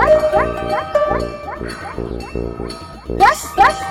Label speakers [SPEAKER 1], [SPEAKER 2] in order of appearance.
[SPEAKER 1] Yes, yes, yes, yes.